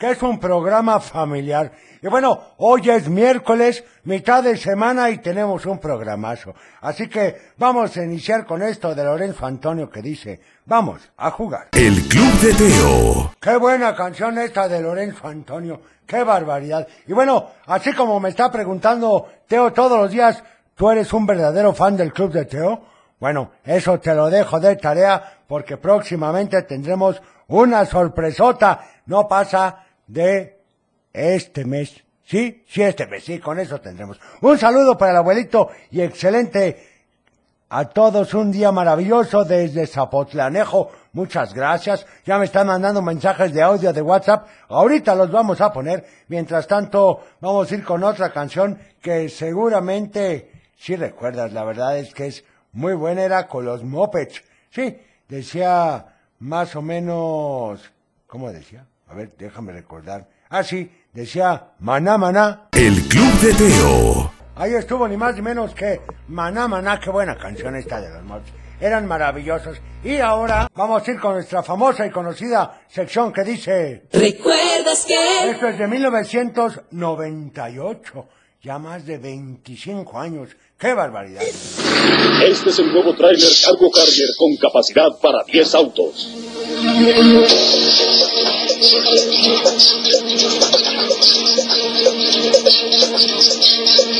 que es un programa familiar. Y bueno, hoy es miércoles, mitad de semana y tenemos un programazo. Así que vamos a iniciar con esto de Lorenzo Antonio que dice, vamos a jugar. El Club de Teo. Qué buena canción esta de Lorenzo Antonio, qué barbaridad. Y bueno, así como me está preguntando Teo todos los días, ¿tú eres un verdadero fan del Club de Teo? Bueno, eso te lo dejo de tarea porque próximamente tendremos una sorpresota. No pasa de este mes. Sí, sí, este mes, sí, con eso tendremos. Un saludo para el abuelito y excelente a todos un día maravilloso desde Zapotlanejo. Muchas gracias. Ya me están mandando mensajes de audio de WhatsApp. Ahorita los vamos a poner. Mientras tanto, vamos a ir con otra canción que seguramente sí recuerdas. La verdad es que es muy buena. Era con los Mopeds. Sí, decía más o menos... ¿Cómo decía? A ver, déjame recordar. Ah, sí, decía Maná Maná. El Club de Teo. Ahí estuvo ni más ni menos que Maná Maná, qué buena canción esta de los Mods. Eran maravillosos. Y ahora vamos a ir con nuestra famosa y conocida sección que dice... ¿Recuerdas que? Esto es de 1998. Ya más de 25 años. ¡Qué barbaridad! Este es el nuevo tráiler Cargo Carrier con capacidad para 10 autos.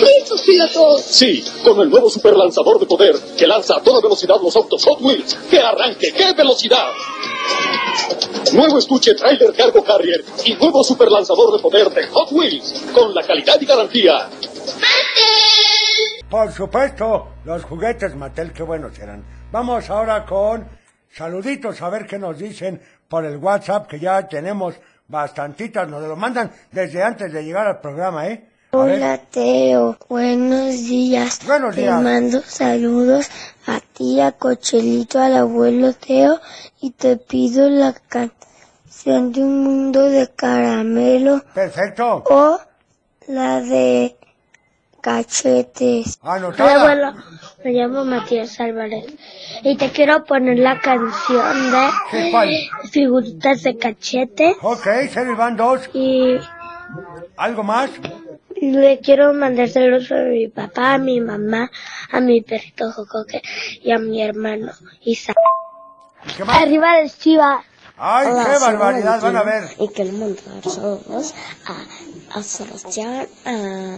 ¡Listos, pilotos! Sí, con el nuevo superlanzador de poder que lanza a toda velocidad los autos Hot Wheels. ¡Qué arranque! ¡Qué velocidad! Nuevo estuche Trailer Cargo Carrier y nuevo superlanzador de poder de Hot Wheels con la calidad y garantía. Por supuesto, los juguetes Mattel, qué buenos eran. Vamos ahora con saluditos a ver qué nos dicen por el WhatsApp, que ya tenemos bastantitas, nos lo mandan desde antes de llegar al programa, ¿eh? A ver. Hola Teo, buenos días. Buenos días. Te mando saludos a ti, a Cochelito, al abuelo Teo y te pido la canción de un mundo de caramelo Perfecto. o la de cachetes. Hola Anotada. abuelo, me llamo Matías Álvarez y te quiero poner la canción de figuritas de cachete Ok, se me van dos. y ¿Algo más? Le quiero mandar saludos a mi papá, a mi mamá, a mi perrito Jocoque y a mi hermano Isa. ¿Qué más? Arriba de Chiva. ¡Ay, qué barbaridad! Van a ver. Y quiero mandar saludos a, a Sebastián, a,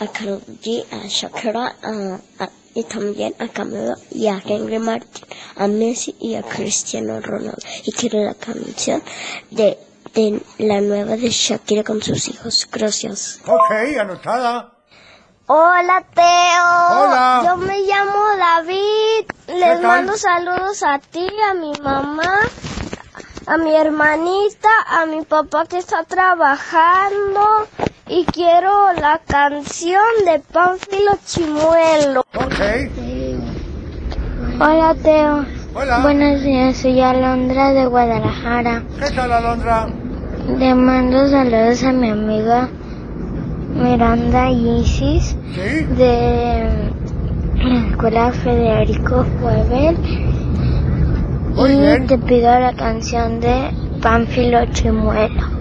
a Karol G, a Shakira, a, a- y también a Camilo y a Henry Martin, a Messi y a Cristiano Ronaldo. Y quiero la canción de, de la nueva de Shakira con sus hijos. Gracias. Ok, anotada. Hola Teo. Hola. Yo me llamo David. Les mando saludos a ti, a mi mamá, a mi hermanita, a mi papá que está trabajando y quiero la canción de Pánfilo Chimuelo. Ok. Hola Teo. Hola. Buenos días, soy Alondra de Guadalajara. ¿Qué tal, Alondra? Le mando saludos a mi amiga Miranda Isis. ¿Sí? de la escuela Federico Fuebel Muy y bien. te pido la canción de Pánfilo Chimuelo.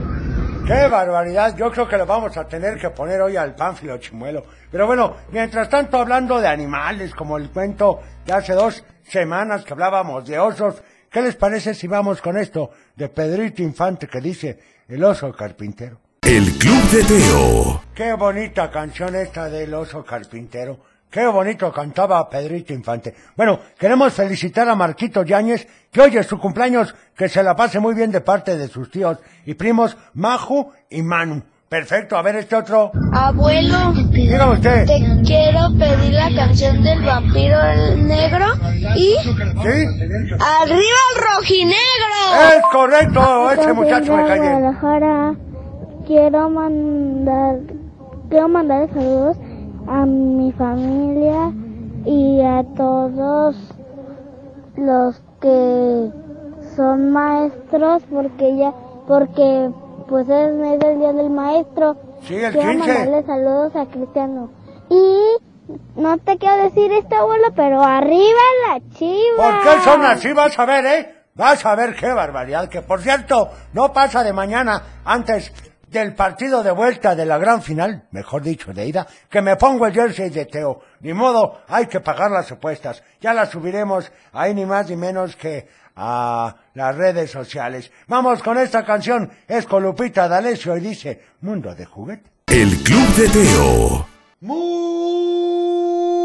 ¡Qué barbaridad! Yo creo que le vamos a tener que poner hoy al pánfilo chimuelo. Pero bueno, mientras tanto hablando de animales, como el cuento de hace dos semanas que hablábamos de osos, ¿qué les parece si vamos con esto de Pedrito Infante que dice el oso carpintero? El Club de Teo. Qué bonita canción esta del oso carpintero. Qué bonito cantaba Pedrito Infante. Bueno, queremos felicitar a Marquito Yáñez, que hoy es su cumpleaños, que se la pase muy bien de parte de sus tíos y primos Maju y Manu. Perfecto, a ver este otro. Abuelo, Dígame usted. te quiero pedir la canción del vampiro negro y ¿Sí? ¡Arriba el rojinegro! Es correcto, ese muchacho me cae bien. Guadalajara, quiero mandar, quiero mandar saludos a mi familia y a todos los que son maestros porque ya porque pues es mes del día del maestro. Sí, el quiero 15. mandarle saludos a Cristiano. Y no te quiero decir esto, abuelo, pero arriba la chiva. ¿Por qué son así? Vas a ver, ¿eh? Vas a ver qué barbaridad. Que por cierto, no pasa de mañana antes del partido de vuelta de la gran final, mejor dicho, de ida, que me pongo el jersey de Teo. Ni modo, hay que pagar las apuestas. Ya las subiremos ahí ni más ni menos que a las redes sociales. Vamos con esta canción. Es con Lupita D'Alessio y dice, Mundo de juguete. El Club de Teo. Muy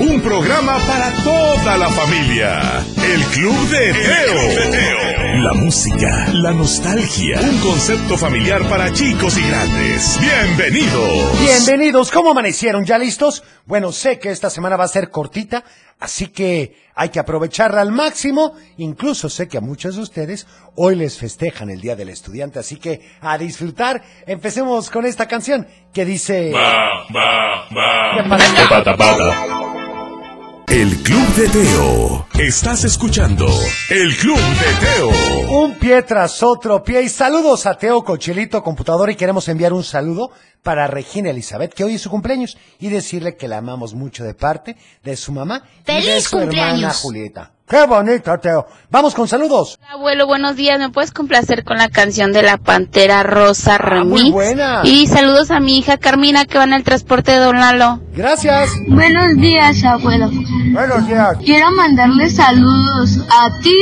Un programa para toda la familia. El Club de Teo. La música, la nostalgia. Un concepto familiar para chicos y grandes. Bienvenidos. Bienvenidos, ¿cómo amanecieron? ¿Ya listos? Bueno, sé que esta semana va a ser cortita, así que hay que aprovecharla al máximo. Incluso sé que a muchos de ustedes hoy les festejan el Día del Estudiante, así que a disfrutar. Empecemos con esta canción que dice... ¿Qué pasa? El Club de Teo. Estás escuchando El Club de Teo. Un pie tras otro pie y saludos a Teo Cochelito Computador y queremos enviar un saludo para Regina Elizabeth que hoy es su cumpleaños y decirle que la amamos mucho de parte de su mamá y de ¡Feliz su hermana cumpleaños! Julieta. ¡Qué bonito, Teo! Vamos con saludos. Abuelo, buenos días. ¿Me puedes complacer con la canción de la Pantera Rosa Ah, muy Remix? buena. Y saludos a mi hija Carmina que va en el transporte de Don Lalo. Gracias. Buenos días, abuelo. Buenos días. Quiero mandarle saludos a ti,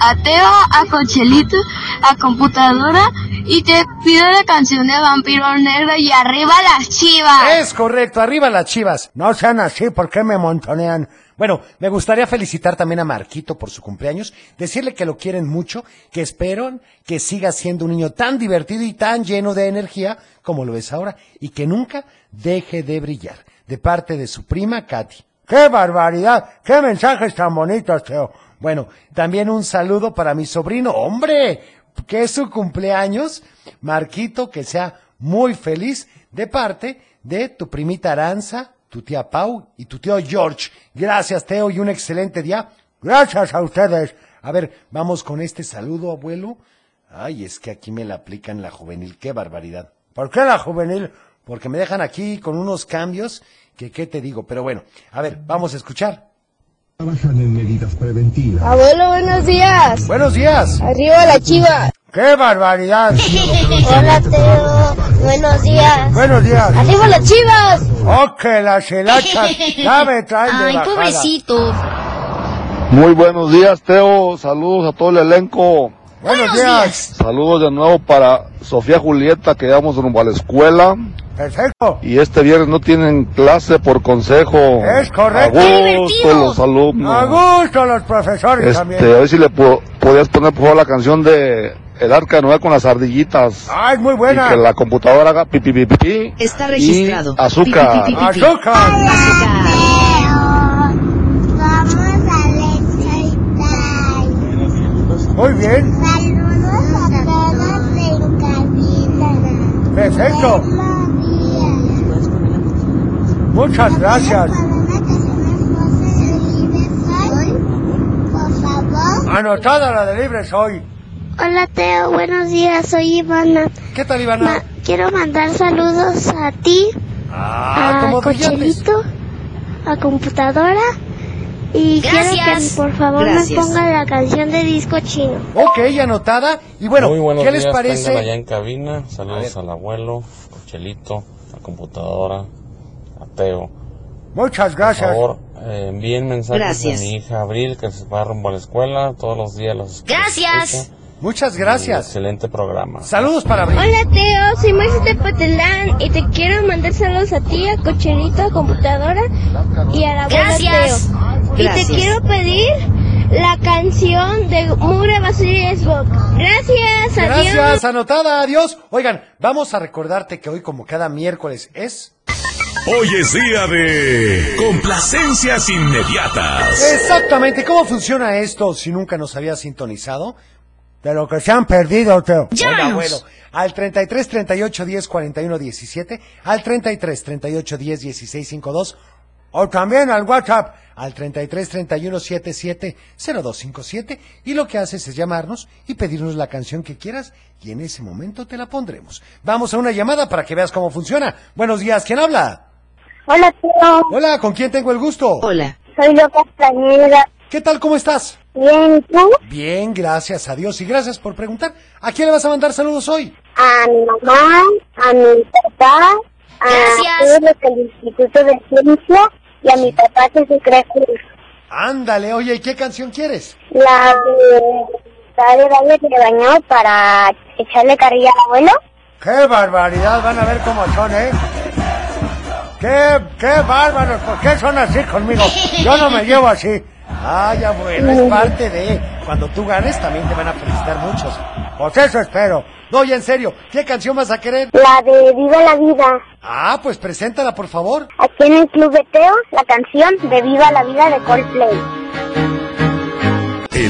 a Teo, a Cochelito, a Computadora y te pido la canción de Vampiro Negro y arriba las chivas. Es correcto, arriba las chivas. No sean así, ¿por qué me montonean? Bueno, me gustaría felicitar también a Marquito por su cumpleaños, decirle que lo quieren mucho, que esperan que siga siendo un niño tan divertido y tan lleno de energía como lo es ahora, y que nunca deje de brillar, de parte de su prima Katy. ¡Qué barbaridad! ¡Qué mensajes tan bonitos, Teo! Bueno, también un saludo para mi sobrino, hombre, que es su cumpleaños, Marquito, que sea muy feliz de parte de tu primita Aranza, tu tía Pau y tu tío George. Gracias, Teo, y un excelente día. Gracias a ustedes. A ver, vamos con este saludo, abuelo. Ay, es que aquí me la aplican la juvenil, qué barbaridad. ¿Por qué la juvenil? Porque me dejan aquí con unos cambios que, ¿qué te digo? Pero bueno, a ver, vamos a escuchar. Trabajan en medidas preventivas. Abuelo, buenos días. Buenos días. Arriba la chiva. ¡Qué barbaridad! Hola, Teo. Buenos días. Buenos días. Arriba las chivas. ¡Oh, que las helachas ya me traen de Ay, bajada! pobrecito. Muy buenos días, Teo. Saludos a todo el elenco. Buenos días. Saludos de nuevo para Sofía Julieta, que vamos rumbo a la escuela. Perfecto. Y este viernes no tienen clase por consejo. Es correcto. A ¡Qué gusto los alumnos. A gusto los profesores Este, a también. ver si le po- podías poner por favor la canción de El Arca de Noé con las ardillitas. ¡Ay, muy Y buena! que la computadora haga pipi pipi pipi. Está registrado. Y azúcar. Pi, pi, pi, pi, pi. ¡Azúcar! Vamos a Muy bien. Saludos a todos en cabina. Perfecto. Muchas gracias. Anotada la de Libre Soy. Hola Teo, buenos días, soy Ivana. ¿Qué tal, Ma- Ivana? quiero mandar saludos a ti, Ah, a. Cochelito, a computadora y quiero Gracias. que por favor Gracias. me pongan la canción de disco chino. Ok, anotada. Y bueno, Muy buenos ¿qué les días, allá parece? en cabina. Saludos al abuelo, Cochelito, a computadora, a Teo. Muchas Por gracias. favor, eh, envíen mensajes Gracias. a mi hija Abril, que se va rumbo a la escuela. Todos los días los Gracias. escucha. Muchas Y gracias. Excelente programa. Saludos para Abril. Hola Teo, soy Moisés de Patelán y te quiero mandar saludos a ti, a Cochelito, a computadora y a la abuela Gracias. Teo. Y te quiero pedir la canción de Mugre Xbox. Gracias, adiós. Gracias, anotada, adiós. Oigan, vamos a recordarte que hoy, como cada miércoles, es Hoy es día de complacencias inmediatas. Exactamente, ¿cómo funciona esto si nunca nos había sintonizado? De lo que se han perdido, Teo. Hola, abuelo. Al 33 38 10 41 17, al 33 38 10 16 52, o también al WhatsApp al 33 31 77 0257 y lo que haces es llamarnos y pedirnos la canción que quieras y en ese momento te la pondremos. Vamos a una llamada para que veas cómo funciona. Buenos días, ¿quién habla? Hola, tío. Hola, ¿con quién tengo el gusto? Hola. Soy Lucas Cañeda. ¿Qué tal? ¿Cómo estás? Bien, ¿y tú? Bien, gracias a Dios y gracias por preguntar. ¿A quién le vas a mandar saludos hoy? A mi mamá, a mi papá, a todos los del Instituto de Ciencia y a mi papá que se cree. Ándale, oye, ¿y qué canción quieres? La de Dale, dale, te bañó para echarle carrilla al abuelo. ¡Qué barbaridad! Van a ver cómo son, ¿eh? ¡Qué, qué bárbaros! ¿Por qué son así conmigo? Yo no me llevo así. Ay, abuelo, es parte de... Cuando tú ganes también te van a felicitar muchos. Pues eso espero. No, y en serio, ¿qué canción vas a querer? La de Viva la Vida. Ah, pues preséntala, por favor. Aquí en el Club de Teo, la canción de Viva la Vida de Coldplay.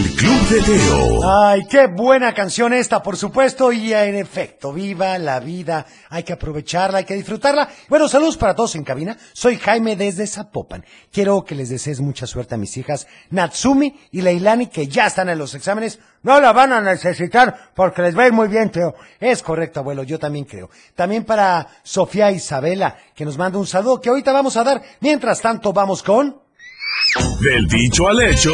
El Club de Teo. Ay, qué buena canción esta, por supuesto, y en efecto, viva la vida, hay que aprovecharla, hay que disfrutarla. Bueno, saludos para todos en cabina, soy Jaime desde Zapopan. Quiero que les desees mucha suerte a mis hijas Natsumi y Leilani, que ya están en los exámenes. No la van a necesitar porque les va a ir muy bien, Teo. Es correcto, abuelo, yo también creo. También para Sofía Isabela, que nos manda un saludo que ahorita vamos a dar. Mientras tanto, vamos con... Del dicho al hecho.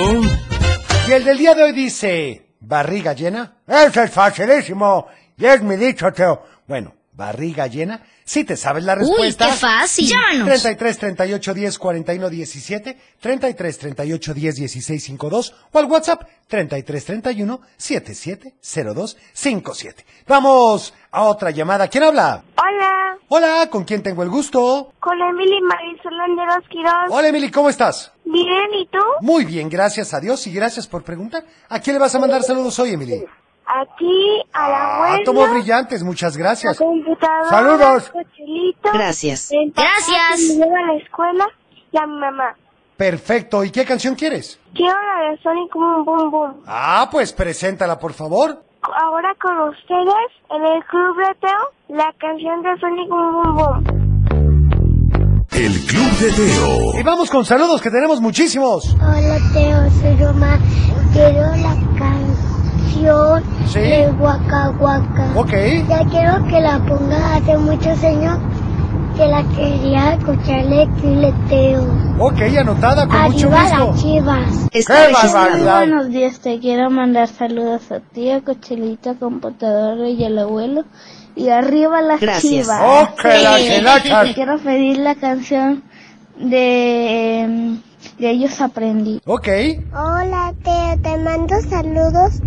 Y el del día de hoy dice, ¿barriga llena? Eso es facilísimo. Y es mi dicho, Teo. Bueno, ¿barriga llena? Si te sabes la Uy, respuesta. qué fácil. Llámanos. 33 38 10 41 17, 33 38 10 16 52 o al WhatsApp 33 31 77 02 57. Vamos a otra llamada. ¿Quién habla? Hola, Hola, ¿con quién tengo el gusto? con Emily Marisol Landeros Quiroz. Hola, Emily, ¿cómo estás? Bien, ¿y tú? Muy bien, gracias a Dios y gracias por preguntar. ¿A quién le vas a mandar saludos hoy, Emily? Aquí, a la Ah, abuela. tomo brillantes, muchas gracias. Saludos. Gracias. Gracias. me lleva a la escuela y a mi mamá. Perfecto, ¿y qué canción quieres? Quiero la de Sonic Boom Boom Boom. Ah, pues preséntala, por favor. Ahora con ustedes, en el Club de Teo, la canción de Sonic Boom Boom Boom. El Club de Teo. Y vamos con saludos, que tenemos muchísimos. Hola Teo, soy Roma. Quiero la canción Sí. de Waka Waka. Ok. Ya quiero que la ponga hace muchos años que la quería escucharle decirle Teo. Ok, anotada, con mucho Arriba gusto. las chivas. ¡Qué barbaridad! Buenos días, te quiero mandar saludos a ti, a Cochelita, computadora y al abuelo. Y arriba las Gracias. chivas. ¡Oh, que las te quiero pedir la canción de, de ellos aprendí. Ok. Hola, Teo, te mando saludos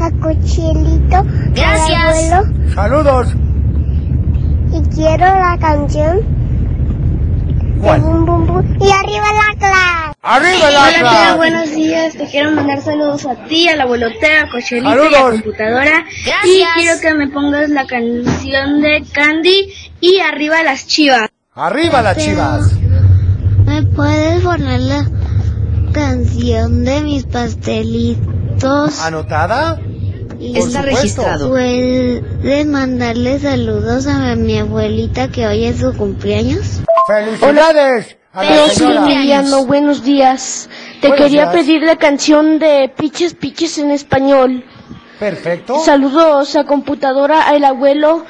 a Cochelito, Gracias. al abuelo, Saludos. y quiero la canción de ¿Cuál? Bum Bum Bum. Y arriba la clase. ¡Arriba el Hola, Teo, Atlas! buenos días. Te quiero mandar saludos a ti, al abuelo Teo, a Cochelito y a Saludos. computadora. Gracias. Y quiero que me pongas la canción de Candy y arriba las chivas. ¡Arriba las chivas! ¿Me puedes poner la canción de mis pastelitos? ¿Anotada? Y Por Está supuesto. registrado. ¿Puedes mandarle saludos a mi abuelita que hoy es su cumpleaños? ¡Felicidades! A la señora. Emiliano, buenos días. Te Buenos quería días. pedir la canción de Piches Piches en español. Perfecto. Saludos a computadora, al abuelo,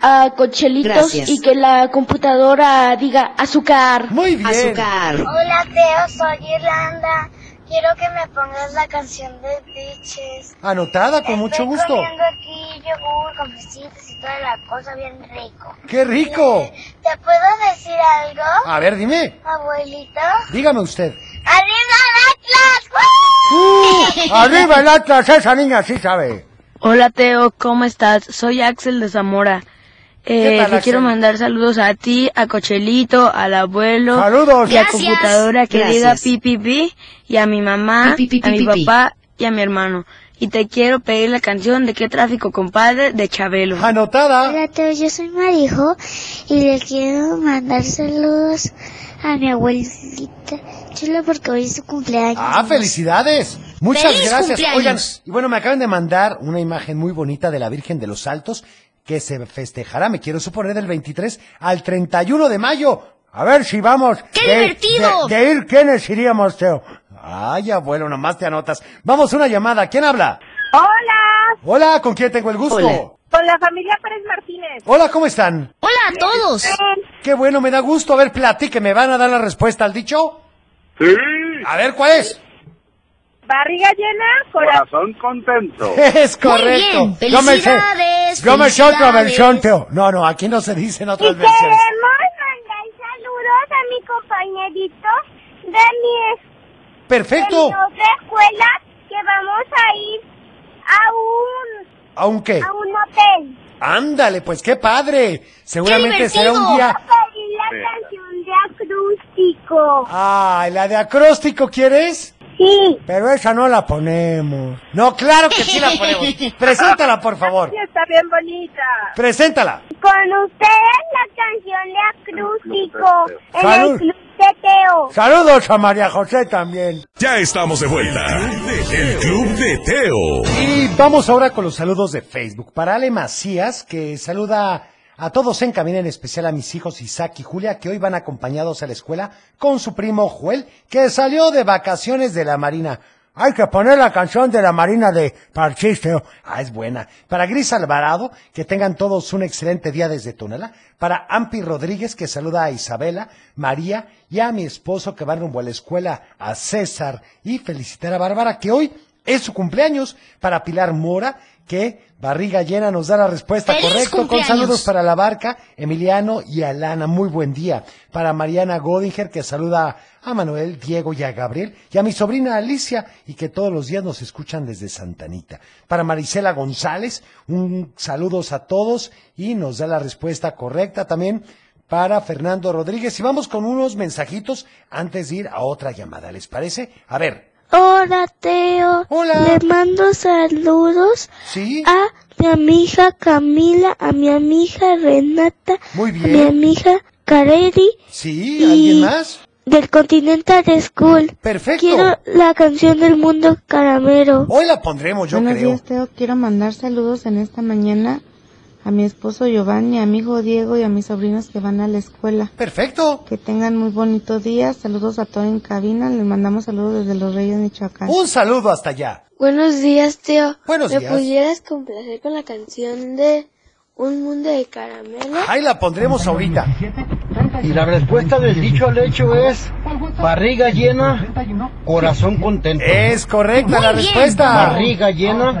a Cochelitos Gracias. y que la computadora diga azúcar. Muy bien. Azúcar. Hola Teo, soy Irlanda. Quiero que me pongas la canción de Piches. Anotada, con mucho gusto. comiendo aquí yogur, cafecitos y toda la cosa bien rico. ¡Qué rico! ¿Te puedo decir algo, A ver, dime. abuelito? Dígame usted. ¡Arriba Atlas! ¡Uh! ¡Arriba el Atlas! Esa niña sí sabe. Hola Teo, ¿cómo estás? Soy Axel de Zamora. ¿Qué Eh, tal, te quiero mandar saludos a ti, a Cochelito, al abuelo Saludos. y a Gracias. computadora que diga Gracias. pi pi pi y a mi mamá, Pi, pi, pi, a mi pi, pi. papá y a mi hermano. y te quiero pedir la canción de qué tráfico compadre de Chabelo. Anotada. Hola, yo soy Marijo y le quiero mandar saludos a mi abuelita Chula porque hoy es su cumpleaños. Ah, felicidades. Muchas ¡Feliz gracias. cumpleaños! Oigan, y bueno, me acaban de mandar una imagen muy bonita de la Virgen de los Altos que se festejará, me quiero suponer, del 23 al 31 de mayo. A ver si vamos. ¡Qué de- divertido! De, de ir, ¿quiénes iríamos, Teo? Ay, abuelo, nomás te anotas. Vamos, una llamada. ¿Quién habla? Hola, Hola, ¿con quién tengo el gusto? Hola. con la familia Pérez Martínez. Hola, ¿cómo están? Hola a todos. Qué bueno, me da gusto. A ver, platique, ¿me van a dar la respuesta al dicho? Sí. A ver, ¿cuál es? Barriga llena, corazón. Corazón contento. Es correcto. bien, Yo me sé- felicidades, Yo me sé otra felicidades. versión, Teo. No, no, aquí no se dicen Y otras queremos versiones. mandar saludos a mi compañerito de mi, de Perfecto. mi otra escuela que vamos a ir a un, Aunque, a un hotel. ándale, pues qué padre. Seguramente será un Voy día. a pedir la canción de acústico. Ah, la de acróstico, ¿quieres? Sí. Pero esa no la ponemos. No, claro que sí la ponemos. Preséntala, por favor. Sí, está bien bonita. Preséntala. Con ustedes la canción de acústico en el club de Teo. Saludos a María José también. Ya estamos de vuelta. El Club de Teo. Y vamos ahora con los saludos de Facebook. Para Ale Macías, que saluda a todos en cabina, en especial a mis hijos Isaac y Julia, que hoy van acompañados a la escuela con su primo Joel, que salió de vacaciones de la Marina. Hay que poner la canción de la Marina de Parchisteo. Ah, es buena. Para Gris Alvarado, que tengan todos un excelente día desde Tonala. Para Ampi Rodríguez, que saluda a Isabela, María y a mi esposo que va rumbo a la escuela, a César. Y felicitar a Bárbara, que hoy es su cumpleaños. Para Pilar Mora, que barriga llena nos da la respuesta ¡Feliz correcta. Con saludos para la barca, Emiliano y Alana. Muy buen día. Para Mariana Godinger, que saluda a Manuel, Diego y a Gabriel. Y a mi sobrina Alicia, y que todos los días nos escuchan desde Santanita. Para Marisela González, un saludos a todos y nos da la respuesta correcta también. Para Fernando Rodríguez. Y vamos con unos mensajitos antes de ir a otra llamada. ¿Les parece? A ver. Hola, Teo. Hola. Le mando saludos ¿Sí? a mi amiga Camila, a mi amiga Renata, Muy a mi bien. amiga Kareri ¿Sí? ¿Alguien y- más? del Continental School. Perfecto. Quiero la canción del mundo caramelo. Hoy la pondremos, yo Buenos creo. días, Teo. Quiero mandar saludos en esta mañana a mi esposo Giovanni, a mi hijo Diego y a mis sobrinos que van a la escuela. Perfecto. Que tengan muy bonito día. Saludos a todos en cabina. Les mandamos saludos desde Los Reyes, Michoacán. Un saludo hasta allá. Buenos días, Teo. Buenos ¿Me días. pudieras complacer con la canción de Un Mundo de Caramelo? Ahí la pondremos ahorita. Y la respuesta del dicho al hecho es barriga llena, corazón contento. Es correcta la respuesta. Barriga llena,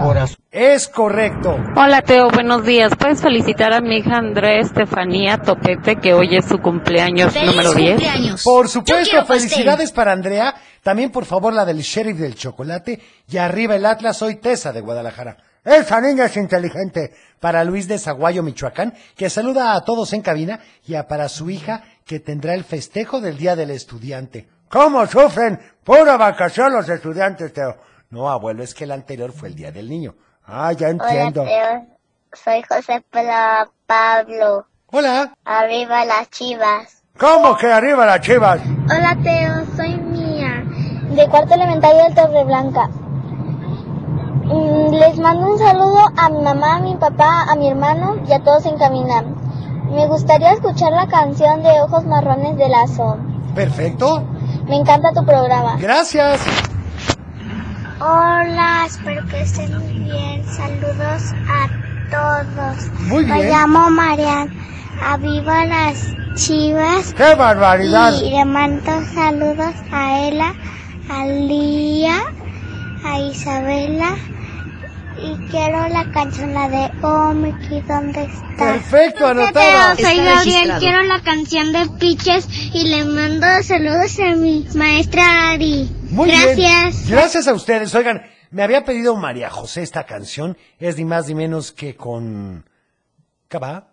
corazón. Es correcto. Hola Teo, buenos días. ¿Puedes felicitar a mi hija Andrea Estefanía Topete, que hoy es su cumpleaños número 10? Por supuesto, felicidades para Andrea. También, por favor, la del sheriff del chocolate. Y arriba el Atlas, soy Tesa de Guadalajara. Esa niña es inteligente. Para Luis de Zaguayo, Michoacán, que saluda a todos en cabina. Y a para su hija, que tendrá el festejo del Día del Estudiante. ¿Cómo sufren? Pura vacación los estudiantes, Teo. No, abuelo, es que el anterior fue el Día del Niño. Ah, ya entiendo. Hola, Teo. Soy José Pablo. Hola. Arriba las chivas. ¿Cómo que arriba las chivas? Hola, Teo. Soy Mía. De cuarto elementario de Torreblanca. Mm, Les mando un saludo a mi mamá, a mi papá, a mi hermano y a todos en cabina. Me gustaría escuchar la canción de Ojos Marrones de Lazo. Perfecto. Me encanta tu programa. Gracias. Hola, espero que estén muy bien. Saludos a todos. Muy bien. Me llamo Marian. Aviva las chivas. ¡Qué barbaridad! Y le mando saludos a Ela, a Lía, a Isabela. Y quiero la canción, la de Oh, Mickey, ¿dónde estás? Perfecto, anotada. Soy Gabriel, quiero la canción de Piches y le mando saludos a mi maestra Ari. Muy Gracias. bien. Gracias a ustedes. Oigan, me había pedido María José esta canción. Es ni más ni menos que con Cabá.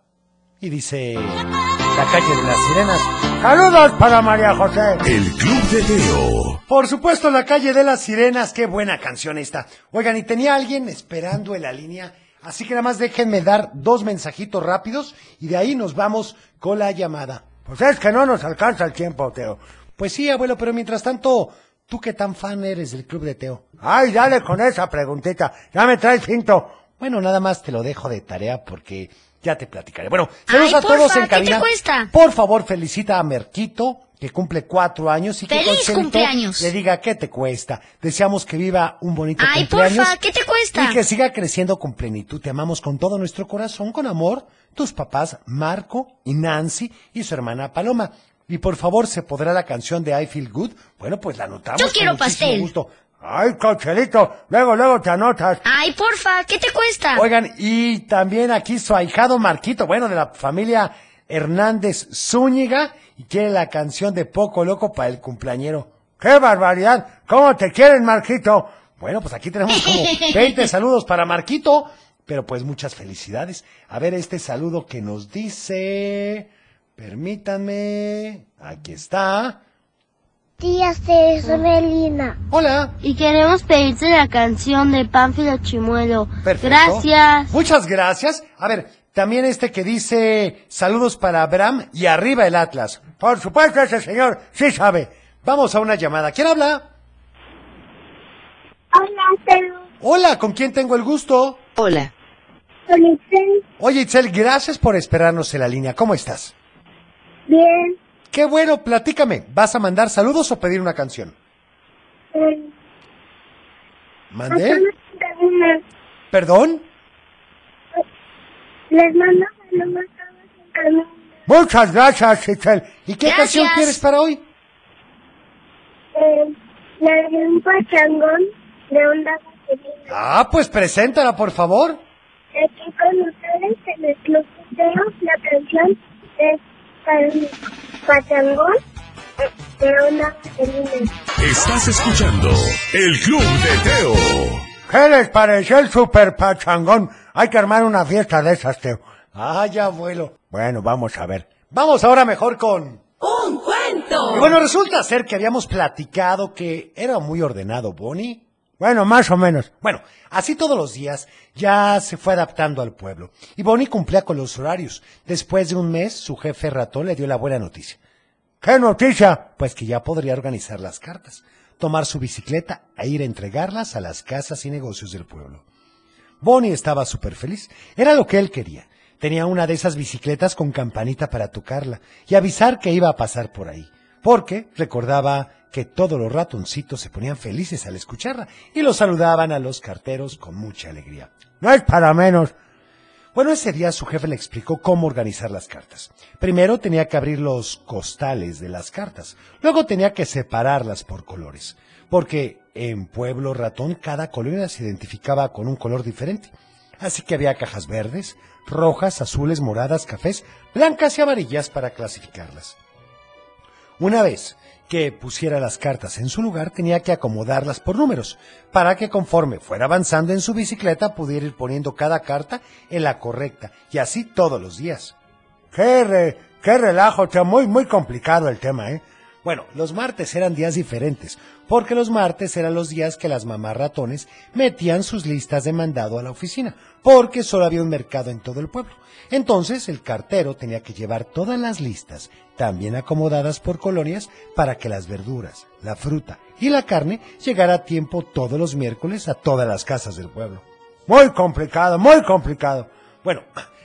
Y dice La calle de las sirenas. Saludos para María José. El Club de Teo. Por supuesto, La calle de las sirenas, qué buena canción esta. Oigan, y tenía alguien esperando en la línea, así que nada más déjenme dar dos mensajitos rápidos y de ahí nos vamos con la llamada. Pues es que no nos alcanza el tiempo, Teo. Pues sí, abuelo, pero mientras tanto, ¿tú qué tan fan eres del club de Teo? Ay, dale con esa preguntita, ya me traes cinto. Bueno, nada más te lo dejo de tarea porque ya te platicaré. Bueno, saludos a todos porfa, en ¿qué te cabina. cuesta? Por favor, felicita a Merquito, que cumple cuatro años y que ¡Feliz Consuelito cumpleaños! le diga qué te cuesta. Deseamos que viva un bonito Ay, cumpleaños. porfa, ¿qué te cuesta? Y que siga creciendo con plenitud. Te amamos con todo nuestro corazón, con amor. Tus papás, Marco y Nancy y su hermana Paloma. Y por favor, ¿se podrá la canción de I Feel Good? Bueno, pues la anotamos. Yo quiero pastel. gusto. Ay, cochelito, luego, luego te anotas. Ay, porfa, ¿qué te cuesta? Oigan, y también aquí su ahijado Marquito, bueno, de la familia Hernández Zúñiga, y quiere la canción de Poco Loco para el cumpleañero. ¡Qué barbaridad! ¿Cómo te quieren, Marquito? Bueno, pues aquí tenemos como 20 saludos para Marquito, pero pues muchas felicidades. A ver este saludo que nos dice... Permítanme, aquí está. Tía, soy Melina. Hola. Y queremos pedirte la canción de Pánfilo Chimuelo. Perfecto. Gracias. Muchas gracias. A ver, también este que dice saludos para Abraham y arriba el Atlas. Por supuesto, ese señor sí sabe. Vamos a una llamada. ¿Quién habla? Hola, Teo. Hola, ¿con quién tengo el gusto? Hola. Con Itzel. Oye, Itzel, gracias por esperarnos en la línea. ¿Cómo estás? Bien. Qué bueno, platícame. ¿Vas a mandar saludos o pedir una canción? Eh, ¿Mandé? ¿Perdón? Les mando saludos a todos. Muchas gracias, Itzel. ¿Y qué Gracias. canción quieres para hoy? Eh, la de un pachangón de onda vaselina. Ah, pues preséntala, por favor. Aquí con ustedes en el Club de la canción es para el pachangón onda vaselina. Estás escuchando El Club de Teo. ¿Qué les pareció el super pachangón? Hay que armar una fiesta de esas, Teo. Ay, abuelo. Bueno, vamos a ver. Vamos ahora mejor con... ¡Un cuento! Y bueno, resulta ser que habíamos platicado que era muy ordenado Bonnie. Bueno, más o menos. Bueno, así todos los días ya se fue adaptando al pueblo. Y Bonnie cumplía con los horarios. Después de un mes, su jefe ratón le dio la buena noticia. ¿Qué noticia? Pues que ya podría organizar las cartas, tomar su bicicleta e ir a entregarlas a las casas y negocios del pueblo. Bonnie estaba súper feliz. Era lo que él quería. Tenía una de esas bicicletas con campanita para tocarla y avisar que iba a pasar por ahí. Porque recordaba que todos los ratoncitos se ponían felices al escucharla y los saludaban a los carteros con mucha alegría. No es para menos. Bueno, ese día su jefe le explicó cómo organizar las cartas. Primero tenía que abrir los costales de las cartas. Luego tenía que separarlas por colores. Porque en Pueblo Ratón cada colonia se identificaba con un color diferente. Así que había cajas verdes, rojas, azules, moradas, cafés, blancas y amarillas para clasificarlas. Una vez que pusiera las cartas en su lugar, tenía que acomodarlas por números, para que conforme fuera avanzando en su bicicleta pudiera ir poniendo cada carta en la correcta, y así todos los días. ¡Qué, re- qué relajo! Está muy, muy complicado el tema, ¿eh? Bueno, los martes eran días diferentes, porque los martes eran los días que las mamás ratones metían sus listas de mandado a la oficina, porque solo había un mercado en todo el pueblo. Entonces el cartero tenía que llevar todas las listas, también acomodadas por colonias, para que las verduras, la fruta y la carne llegara a tiempo todos los miércoles a todas las casas del pueblo. Muy complicado, muy complicado. Bueno,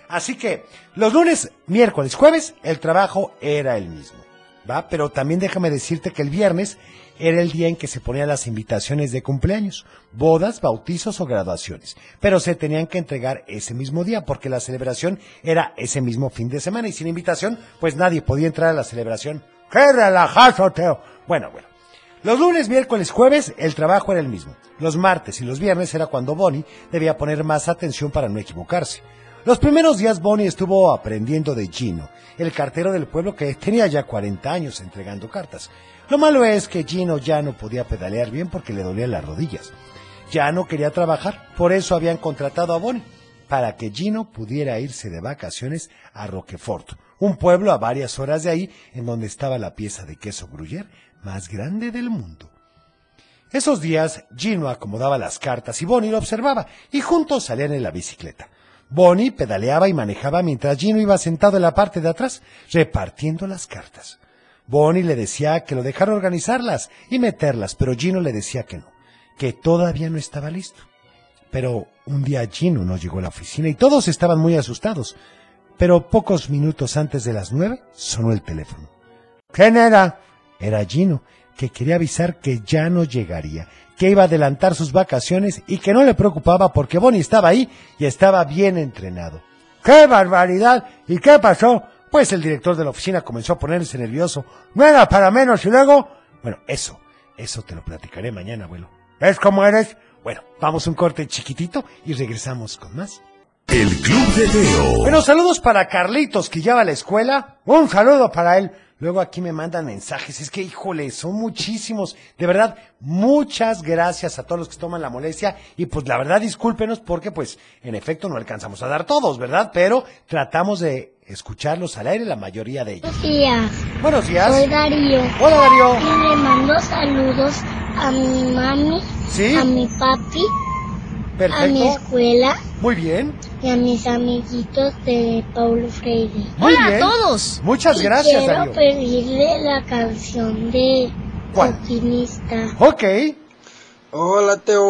así que los lunes, miércoles, jueves, el trabajo era el mismo. ¿Va? Pero también déjame decirte que el viernes era el día en que se ponían las invitaciones de cumpleaños, bodas, bautizos o graduaciones. Pero se tenían que entregar ese mismo día porque la celebración era ese mismo fin de semana y sin invitación, pues nadie podía entrar a la celebración. ¡Qué relajazo, Teo! Bueno, bueno. Los lunes, miércoles, jueves, el trabajo era el mismo. Los martes y los viernes era cuando Bonnie debía poner más atención para no equivocarse. Los primeros días Bonnie estuvo aprendiendo de Gino, el cartero del pueblo que tenía ya 40 años entregando cartas. Lo malo es que Gino ya no podía pedalear bien porque le dolían las rodillas. Ya no quería trabajar, por eso habían contratado a Bonnie, para que Gino pudiera irse de vacaciones a Roquefort, un pueblo a varias horas de ahí, en donde estaba la pieza de queso Gruyère más grande del mundo. Esos días, Gino acomodaba las cartas y Bonnie lo observaba, y juntos salían en la bicicleta. Bonnie pedaleaba y manejaba mientras Gino iba sentado en la parte de atrás, repartiendo las cartas. Bonnie le decía que lo dejara organizarlas y meterlas, pero Gino le decía que no, que todavía no estaba listo. Pero un día Gino no llegó a la oficina y todos estaban muy asustados. Pero pocos minutos antes de las nueve sonó el teléfono. ¿Quién era? Era Gino, que quería avisar que ya no llegaría, que iba a adelantar sus vacaciones y que no le preocupaba porque Bonnie estaba ahí y estaba bien entrenado. ¡Qué barbaridad! ¿Y qué pasó? Pues el director de la oficina comenzó a ponerse nervioso. No era para menos y luego... Bueno, eso, eso te lo platicaré mañana, abuelo. ¿Ves cómo eres? Bueno, vamos un corte chiquitito y regresamos con más. El Club de Teo. Bueno, saludos para Carlitos que ya va a la escuela. Un saludo para él. Luego aquí me mandan mensajes. Es que, híjole, son muchísimos. De verdad, muchas gracias a todos los que toman la molestia. Y pues la verdad, discúlpenos porque pues en efecto no alcanzamos a dar todos, ¿verdad? Pero tratamos de escucharlos al aire la mayoría de ellos. Buenos días. Buenos días. Soy Darío. Hola, Darío. Y le mando saludos a mi mami, Sí. a mi papi, a mi escuela Muy bien. y a mis amiguitos de Paulo Freire. Muy bien. Muchas Y gracias, quiero Darío. pedirle la canción de ¿Cuál? Coquinista. Ok. Hola Teo,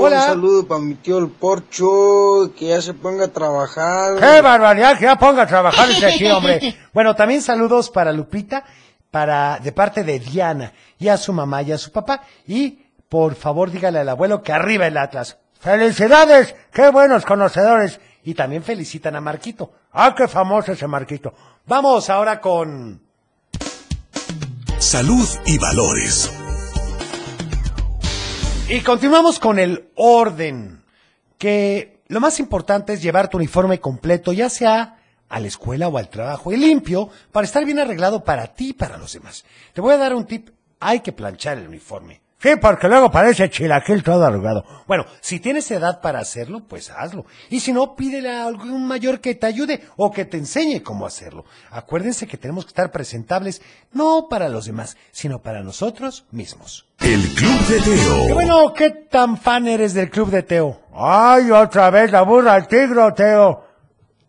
Hola. un saludo para mi tío el Porcho, que ya se ponga a trabajar. ¡Qué barbaridad! Que ya ponga a trabajar ese aquí, hombre. Bueno, también saludos para Lupita, para, de parte de Diana, y a su mamá y a su papá. Y, por favor, dígale al abuelo que arriba el Atlas. ¡Felicidades! ¡Qué buenos conocedores! Y también felicitan a Marquito. ¡Ah, qué famoso ese Marquito! Vamos ahora con... Salud y valores. Y continuamos con el orden, que lo más importante es llevar tu uniforme completo, ya sea a la escuela o al trabajo, y limpio, para estar bien arreglado para ti y para los demás. Te voy a dar un tip, hay que planchar el uniforme. Sí, porque luego parece chilaquil todo arrugado. Bueno, si tienes edad para hacerlo, pues hazlo. Y si no, pídele a algún mayor que te ayude o que te enseñe cómo hacerlo. Acuérdense que tenemos que estar presentables no para los demás, sino para nosotros mismos. El Club de Qué Teo. bueno, ¿qué tan fan eres del club de Teo? Ay, otra vez la burra al tigro, Teo.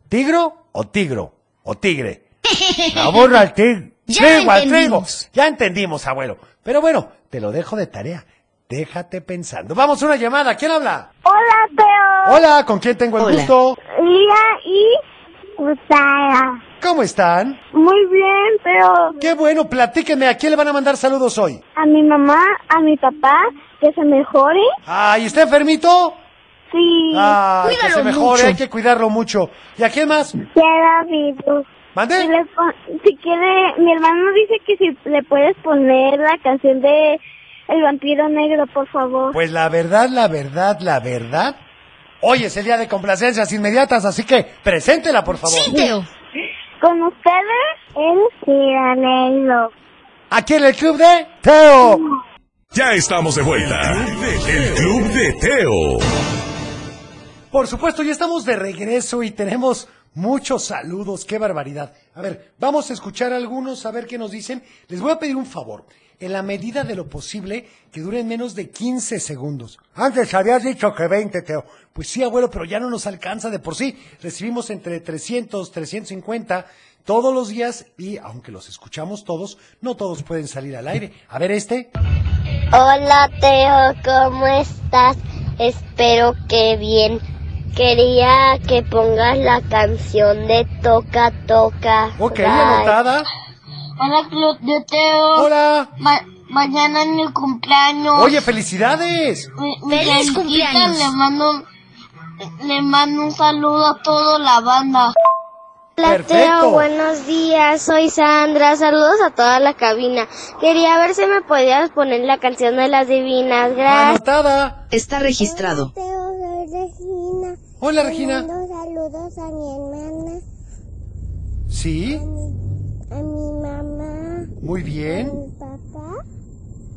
¿Tigro o tigro? ¿O tigre? La burra al tigre. Ya trigo al trigo. Ya entendimos, abuelo. Pero bueno, te lo dejo de tarea. Déjate pensando. Vamos a una llamada. ¿Quién habla? Hola, Teo. Hola, ¿con quién tengo el Hola. gusto? Lía y Usara. ¿Cómo están? Muy bien, Teo. Qué bueno, platíquenme. ¿A quién le van a mandar saludos hoy? A mi mamá, a mi papá, que se mejore. Ay, ¿está enfermito? Sí. Ay, que se mejore, hay que cuidarlo mucho. ¿Y a quién más? Quiero virus. ¿Mande? Si, le pon- si quiere, mi hermano dice que si le puedes poner la canción de El vampiro negro, por favor. Pues la verdad, la verdad, la verdad. Hoy es el día de complacencias inmediatas, así que preséntela, por favor. Con ustedes, el giranero. Aquí en el club de Teo. Ya estamos de vuelta. El Club de Teo. Por supuesto, ya estamos de regreso y tenemos muchos saludos. ¡Qué barbaridad! A ver, vamos a escuchar algunos, a ver qué nos dicen. Les voy a pedir un favor. En la medida de lo posible, que duren menos de 15 segundos. Antes habías dicho que 20, Teo. Pues sí, abuelo, pero ya no nos alcanza de por sí. Recibimos entre 300, 350 todos los días y, aunque los escuchamos todos, no todos pueden salir al aire. A ver este. Hola Teo, ¿cómo estás? Espero que bien. Quería que pongas la canción de Toca Toca. Ok, Bye. anotada. Hola Club de Teo. Hola. mañana es mi cumpleaños. Oye, felicidades. Mi- ¡Feliz cumpleaños! Le mando, le mando un saludo a toda la banda. Hola Perfecto. Teo, buenos días, soy Sandra, saludos a toda la cabina. Quería ver si me podías poner la canción de las divinas, gracias. Anotada. Está registrado. Teo, Regina. Hola, Regina. saludos a mi hermana, Sí, a mi mamá, muy bien. papá.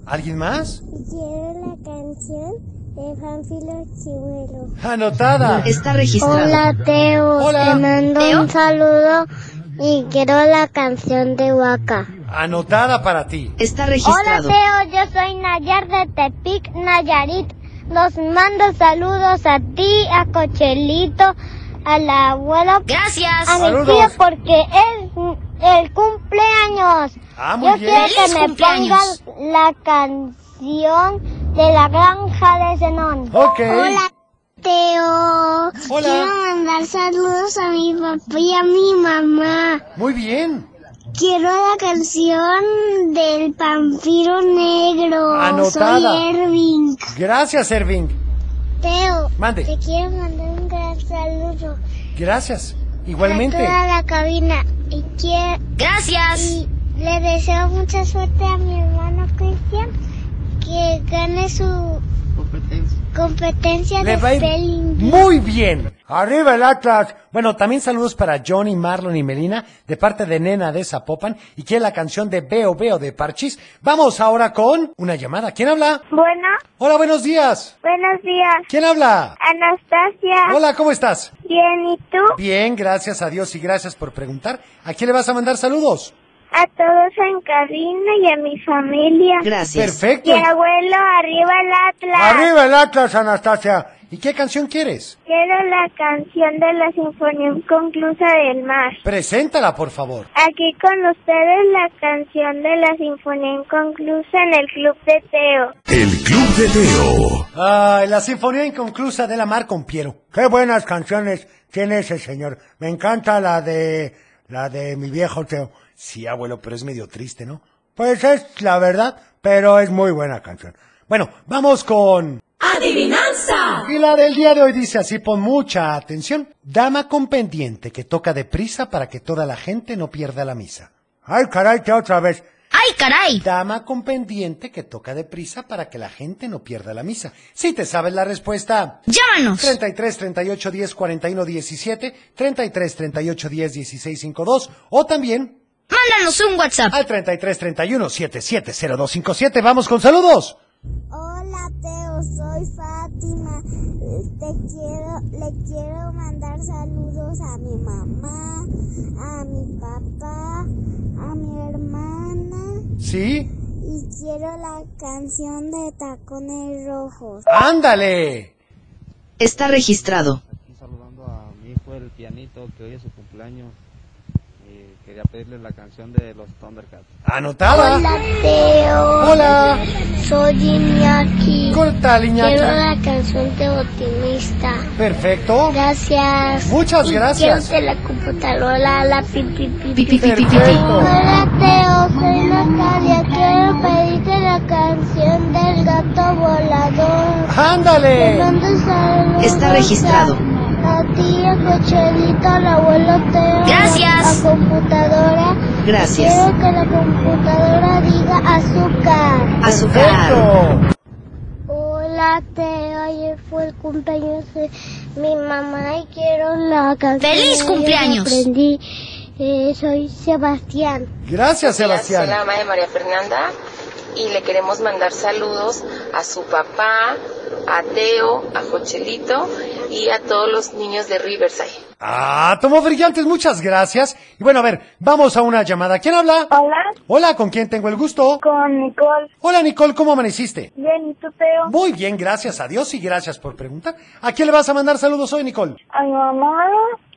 ¿Alguien más? Quiero la canción de Fanfilo Chimuelo. Anotada. Está registrado. Hola Teo, Hola. te mando ¿Teo? un saludo y quiero la canción de Waka. Anotada para ti. Está Hola Teo, yo soy Nayar de Tepic, Nayarit. Los mando saludos a ti, a Cochelito, al abuelo. Gracias. A mi tío porque es el cumpleaños. Ah, muy yo bien. quiero que ¡Feliz me cumpleaños! pongan la canción de la granja de Zenón. Ok. Hola Teo. Hola. Quiero mandar saludos a mi papá y a mi mamá. Muy bien. Quiero la canción del vampiro negro. Anotada. Soy Erving. Gracias, Erving. Teo, Mande. te quiero mandar un gran saludo Gracias. a Igualmente. toda la cabina. Y quiero Gracias. y le deseo mucha suerte a mi hermano Cristian que gane su competencia Le de va a ir spelling. muy bien. Arriba el Atlas. Bueno, también saludos para Johnny, Marlon y Melina de parte de Nena de Zapopan y quiere la canción de Veo Veo de Parchis. Vamos ahora con una llamada. ¿Quién habla? Bueno, Hola, buenos días. buenos días. ¿Quién habla? Anastasia. Hola, ¿cómo estás? Bien, ¿y tú? Bien, gracias a Dios y gracias por preguntar. ¿A quién le vas a mandar saludos? A todos en cabina y a mi familia. Perfecto. Y abuelo, arriba el Atlas. Arriba el Atlas, Anastasia. ¿Y qué canción quieres? Quiero la canción de la Sinfonía Inconclusa del Mar. Preséntala, por favor. Aquí con ustedes la canción de la Sinfonía Inconclusa en el Club de Teo. El Club de Teo. Ay, la Sinfonía Inconclusa de la Mar con Piero. Qué buenas canciones tiene ese señor. Me encanta la de... la de mi viejo Teo. Sí, abuelo, pero es medio triste, ¿no? Pues es la verdad, pero es muy buena canción. Bueno, vamos con... ¡Adivinanza! Y la del día de hoy dice así, pon mucha atención. Dama con pendiente que toca deprisa para que toda la gente no pierda la misa. Ay, caray, que otra vez. ¡Ay, caray! Dama con pendiente que toca deprisa para que la gente no pierda la misa. Si te sabes la respuesta. Llámanos. 33 38 10 41 17, 33 38 10 16 52 o también Mándanos un WhatsApp. al 33 31 77 0257. Vamos con saludos. Hola Teo, soy Fátima. Te quiero, le quiero mandar saludos a mi mamá, a mi papá, a mi hermana ¿Sí? y quiero la canción de Tacones Rojos. ¡Ándale! Está registrado. saludando a mi hijo el pianito que hoy es su cumpleaños quería pedirle la canción de los Thundercats. Anotada. Hola Teo. Hola. Soy Iñaki. Corta, Iñaki. Quiero la canción de Optimista. Perfecto. Gracias. Muchas Y gracias. Quiero de la computadora, la. Perfecto. Hola Teo, soy Natalia. Quiero pedirte la canción del gato volador. ¡Ándale! Está registrado. A ti, a Cochelito, al abuelo Teo. Gracias. A computadora. Gracias. Quiero que la computadora diga azúcar. Azúcar. Perfecto. Hola Teo, ayer fue el cumpleaños de mi mamá y quiero la canción. ¡Feliz que cumpleaños! Aprendí. Eh, soy Sebastián. Gracias, Soy Sebastián. la mamá de María Fernanda y le queremos mandar saludos a su papá, a Teo, a Jochelito y a todos los niños de Riverside. Ah, tomó brillantes, muchas gracias. Y bueno, a ver, vamos a una llamada. ¿Quién habla? Hola, Hola, ¿con quién tengo el gusto? con Nicole. Hola, Nicole, ¿cómo amaneciste? Bien, ¿y tú, Teo? Muy bien, gracias a Dios y gracias por preguntar. ¿A quién le vas a mandar saludos hoy, Nicole? A mi mamá,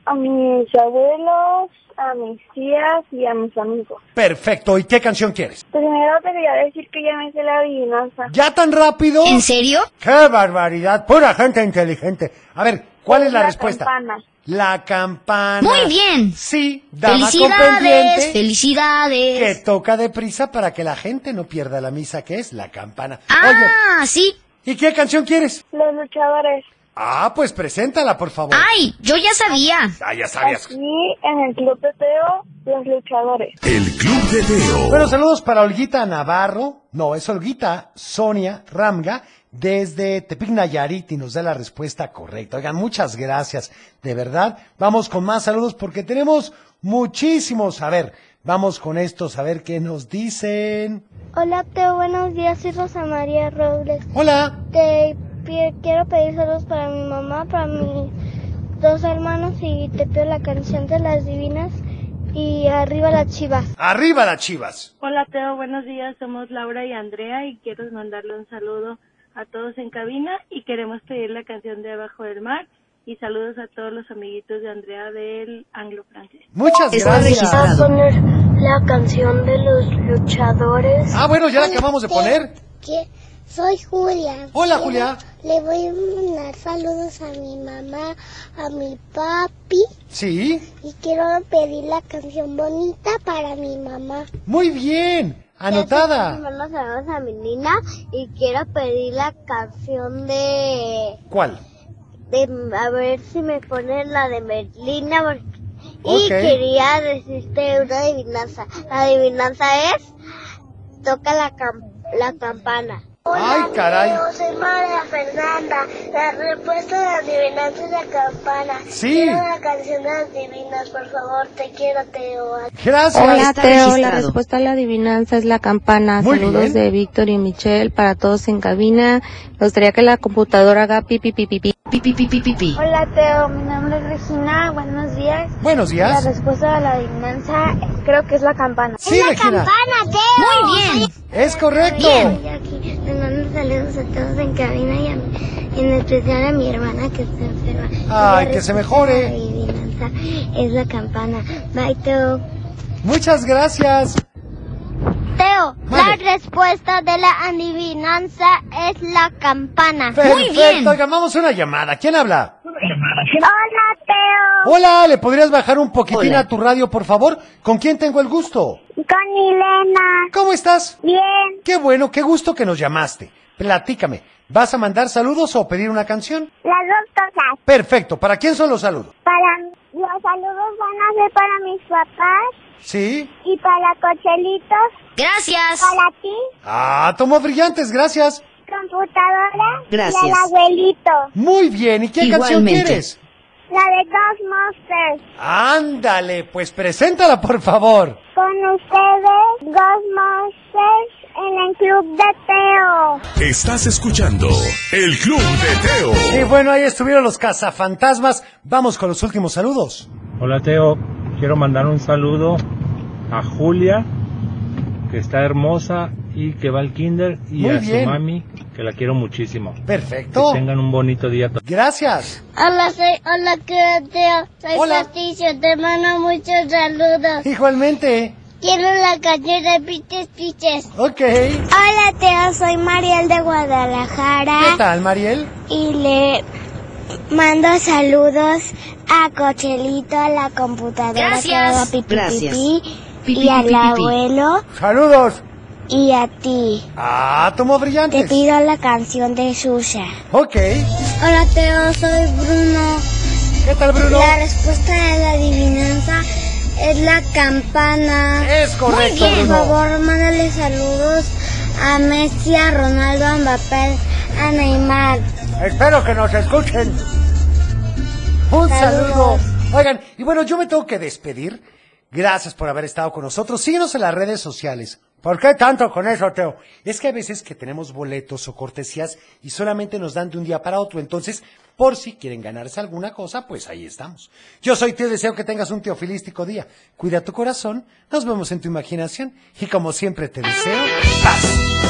a mis abuelos, a mis tías y a mis amigos. Perfecto, ¿y qué canción quieres? Primero te quería decir que ya me sé la adivinanza. ¿Ya tan rápido? ¿En serio? ¡Qué barbaridad! Pura gente inteligente. A ver, ¿cuál es la, respuesta? campana. La campana. Muy bien. Sí, dama con Felicidades, pendiente que felicidades. toca deprisa para que la gente no pierda la misa, que es la campana. Oye, Ah, sí. ¿y qué canción quieres? Los luchadores. Ah, pues preséntala, por favor. Ay, yo ya sabía. Ah, ya sabías. Aquí en el Club de Teo, los luchadores. El Club de Teo. Bueno, saludos para Olguita Navarro. No, es Olguita Sonia Ramga desde Tepic Nayarit y nos da la respuesta correcta. Oigan, muchas gracias. De verdad, vamos con más saludos porque tenemos muchísimos. A ver, vamos con estos a ver qué nos dicen. Hola Teo, buenos días, soy Rosa María Robles. Hola. Te quiero pedir saludos para mi mamá, para mis dos hermanos y te pido la canción de las divinas y arriba las chivas. ¡Arriba las chivas! Hola Teo, buenos días. Somos Laura y Andrea y quiero mandarle un saludo a todos en cabina y queremos pedir la canción de Abajo del Mar y saludos a todos los amiguitos de Andrea del Anglo Francés. Muchas Está gracias. registrado. poner la canción de los luchadores. Ah, bueno, ya la acabamos de poner. ¿Qué? Soy Julia. Hola, Quiero- Julia. Le voy a mandar saludos a mi mamá, a mi papi Sí, y quiero pedir la canción bonita para mi mamá. muy bien. Anotada. Mando saludos a mi nina y quiero pedir la canción de, ¿Cuál? de a ver si me ponen la de Merlina porque- y quería decirte una adivinanza. La adivinanza es toca la cam- la campana. Ay, caray. Yo soy María Fernanda. La respuesta de la adivinanza es la campana. Sí. Quiero la canción de las divinas, por favor. Te quiero, Teo. Gracias. Hola Teo, la respuesta a la adivinanza es la campana. Muy Saludos bien. de Víctor y Michelle para todos en cabina. Me gustaría que la computadora haga pipi pipi pipi. Pi, pi, pi, pi, pi, pi. Hola, Teo. Mi nombre es Regina. Buenos días. Buenos La días. respuesta de la adivinanza creo que es la campana. Sí, Regina. Teo! Muy bien. Es correcto. Estoy aquí. Le mando saludos a todos en cabina y, a en especial a mi hermana que está enferma. Ay, La que se respuesta mejore. de La adivinanza es la campana. Bye, Teo. Muchas gracias. Teo, Vale. la respuesta de la adivinanza es la campana. Perfecto. Oigan, vamos a una llamada. ¿Quién habla? Hola, Teo. Hola, ¿le podrías bajar un poquitín Hola. a tu radio, por favor? ¿Con quién tengo el gusto? Con Milena. ¿Cómo estás? Bien. Qué bueno, qué gusto que nos llamaste. Platícame, ¿vas a mandar saludos o pedir una canción? Las dos cosas. Perfecto, ¿para quién son los saludos? Para los saludos van a ser para mis papás ¿Sí? y para Cochelitos, Gracias. para ti, Ah, tomos brillantes, gracias. computadora Gracias. y al abuelito. Muy bien, ¿y qué canción Igualmente. quieres? La de Ghostbusters. Ándale, pues preséntala, por favor. Con ustedes, Ghostbusters en el Club de Teo. Estás escuchando El Club de Teo. Y bueno, ahí estuvieron los cazafantasmas. Vamos con los últimos saludos. Hola Teo, quiero mandar un saludo a Julia, que está hermosa y que va al kinder, y Muy a bien. su mami, que la quiero muchísimo. Perfecto. Que tengan un bonito día. Gracias. Hola, soy, hola, Teo. Soy Hola. Patricio, te mando muchos saludos. Igualmente. Quiero la canción de Piches Piches. Ok. Hola, Teo, soy Mariel de Guadalajara. ¿Qué tal, Mariel? Y le mando saludos a Cochelito, a la computadora Gracias. que haga pipi, Gracias. pipí, Pipi, y al pipi, pipi. abuelo Saludos. y a ti. Ah, tomo Te brillantes. pido la canción de Susha. Ok. Hola, Teo, soy Bruno. ¿Qué tal, Bruno? La respuesta de la adivinanza es la campana. Es correcto, Por Bruno. favor, mándale saludos a Messi, a Ronaldo, a Mbappé, a Neymar. Espero que nos escuchen. Un Saludos. saludo. Oigan, y bueno, yo me tengo que despedir. Gracias por haber estado con nosotros. Síguenos en las redes sociales. ¿Por qué tanto con eso, Teo? Es que a veces que tenemos boletos o cortesías y solamente nos dan de un día para otro. Entonces, por si quieren ganarse alguna cosa, pues ahí estamos. Yo soy Tío, deseo que tengas un teofilístico día. Cuida tu corazón, nos vemos en tu imaginación y como siempre te deseo paz.